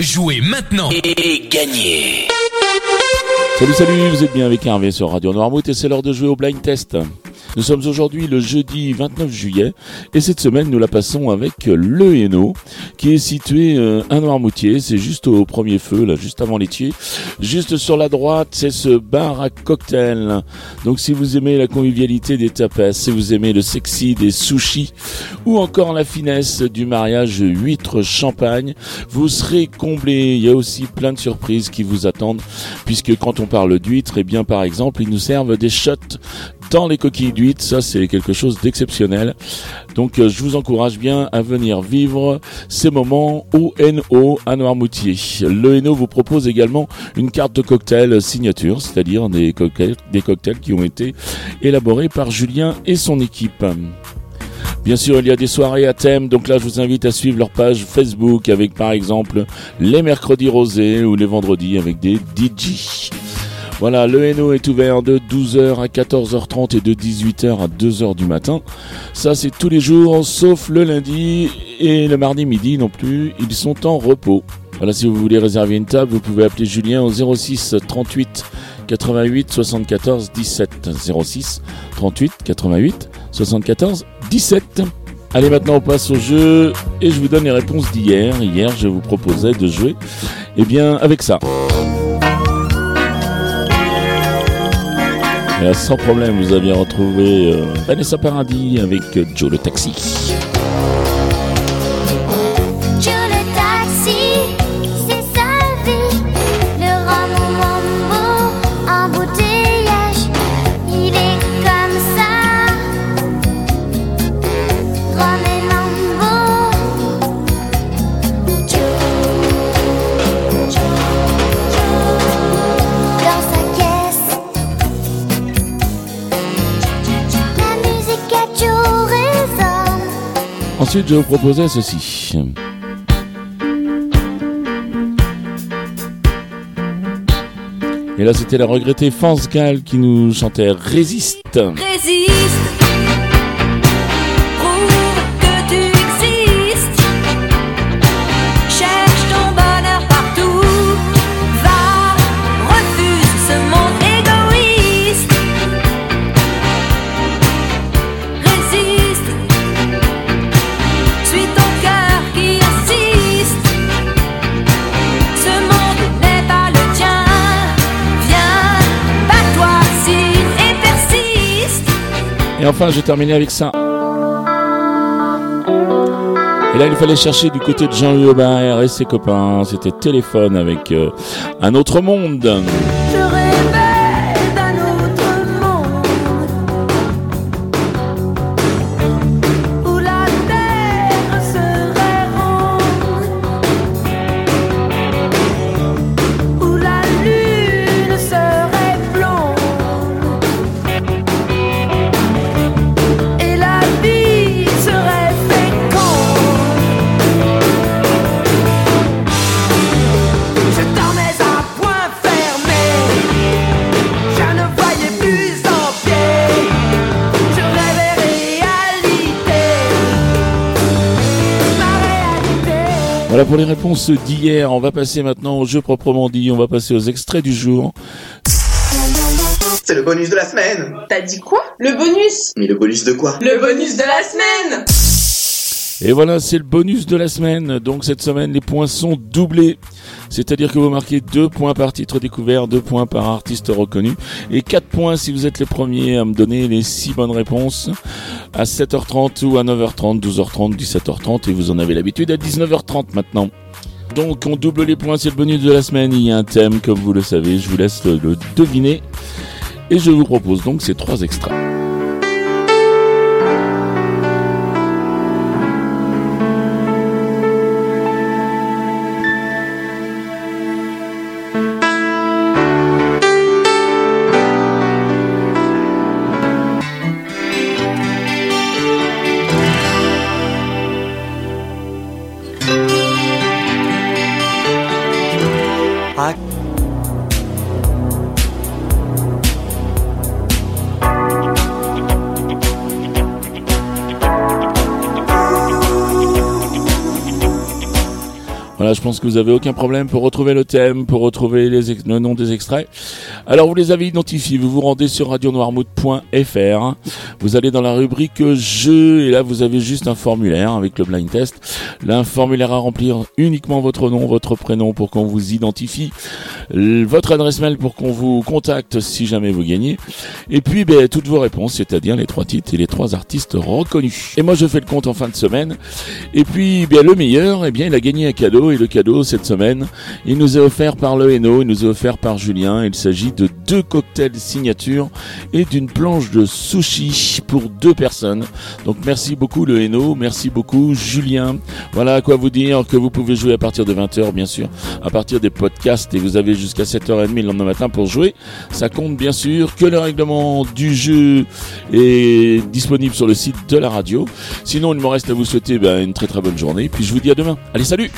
Jouez maintenant et gagnez Salut salut, vous êtes bien avec Hervé sur Radio Noirmouth et c'est l'heure de jouer au blind test. Nous sommes aujourd'hui le jeudi 29 juillet et cette semaine nous la passons avec le Hainaut qui est situé euh, à Noirmoutier, c'est juste au premier feu là, juste avant l'étier. Juste sur la droite, c'est ce bar à cocktail. Donc si vous aimez la convivialité des tapas, si vous aimez le sexy des sushis ou encore la finesse du mariage huître champagne, vous serez comblé. Il y a aussi plein de surprises qui vous attendent puisque quand on parle d'huîtres, eh bien par exemple, ils nous servent des shots dans les coquilles d'huîtres. Ça, c'est quelque chose d'exceptionnel. Donc, euh, je vous encourage bien à venir vivre ces moments au NO à Noirmoutier. Le NO vous propose également une carte de cocktail signature, c'est-à-dire des cocktails, des cocktails qui ont été élaborés par Julien et son équipe. Bien sûr, il y a des soirées à thème, donc là je vous invite à suivre leur page Facebook avec par exemple les mercredis rosés ou les vendredis avec des DJ. Voilà, le NO est ouvert de 12h à 14h30 et de 18h à 2h du matin. Ça, c'est tous les jours, sauf le lundi et le mardi midi non plus. Ils sont en repos. Voilà, si vous voulez réserver une table, vous pouvez appeler Julien au 06 38 88 74 17. 06 38 88 74 17. Allez, maintenant on passe au jeu et je vous donne les réponses d'hier. Hier, je vous proposais de jouer, eh bien, avec ça. Et sans problème, vous aviez retrouvé euh, Vanessa Paradis avec euh, Joe le taxi. Ensuite, je vous proposais ceci. Et là, c'était la regrettée France Gall qui nous chantait Résiste. Résiste, Et enfin, j'ai terminé avec ça. Et là, il fallait chercher du côté de Jean-Louis Aubert et ses copains. C'était téléphone avec euh, un autre monde. Voilà pour les réponses d'hier. On va passer maintenant au jeu proprement dit. On va passer aux extraits du jour. C'est le bonus de la semaine T'as dit quoi? Le bonus Mais le bonus de quoi? Le bonus de la semaine Et voilà, c'est le bonus de la semaine. Donc cette semaine, les points sont doublés. C'est-à-dire que vous marquez 2 points par titre découvert, 2 points par artiste reconnu et 4 points si vous êtes les premiers à me donner les 6 bonnes réponses à 7h30 ou à 9h30, 12h30, 17h30 et vous en avez l'habitude à 19h30 maintenant. Donc on double les points, c'est le bonus de la semaine, il y a un thème comme vous le savez, je vous laisse le, le deviner et je vous propose donc ces trois extraits. รัก Voilà, je pense que vous avez aucun problème pour retrouver le thème, pour retrouver les le nom des extraits. Alors vous les avez identifiés, vous vous rendez sur radionoirmouth.fr, vous allez dans la rubrique jeux et là vous avez juste un formulaire avec le blind test. Là, un formulaire à remplir uniquement votre nom, votre prénom pour qu'on vous identifie, votre adresse mail pour qu'on vous contacte si jamais vous gagnez. Et puis ben, toutes vos réponses, c'est-à-dire les trois titres et les trois artistes reconnus. Et moi je fais le compte en fin de semaine. Et puis bien le meilleur, eh bien il a gagné un cadeau le cadeau cette semaine, il nous est offert par le Hainaut, il nous est offert par Julien. Il s'agit de deux cocktails signature et d'une planche de sushi pour deux personnes. Donc merci beaucoup le Hainaut, merci beaucoup Julien. Voilà à quoi vous dire que vous pouvez jouer à partir de 20h bien sûr, à partir des podcasts et vous avez jusqu'à 7h30 le lendemain matin pour jouer. Ça compte bien sûr que le règlement du jeu est disponible sur le site de la radio. Sinon il me reste à vous souhaiter ben, une très très bonne journée. Puis je vous dis à demain. Allez salut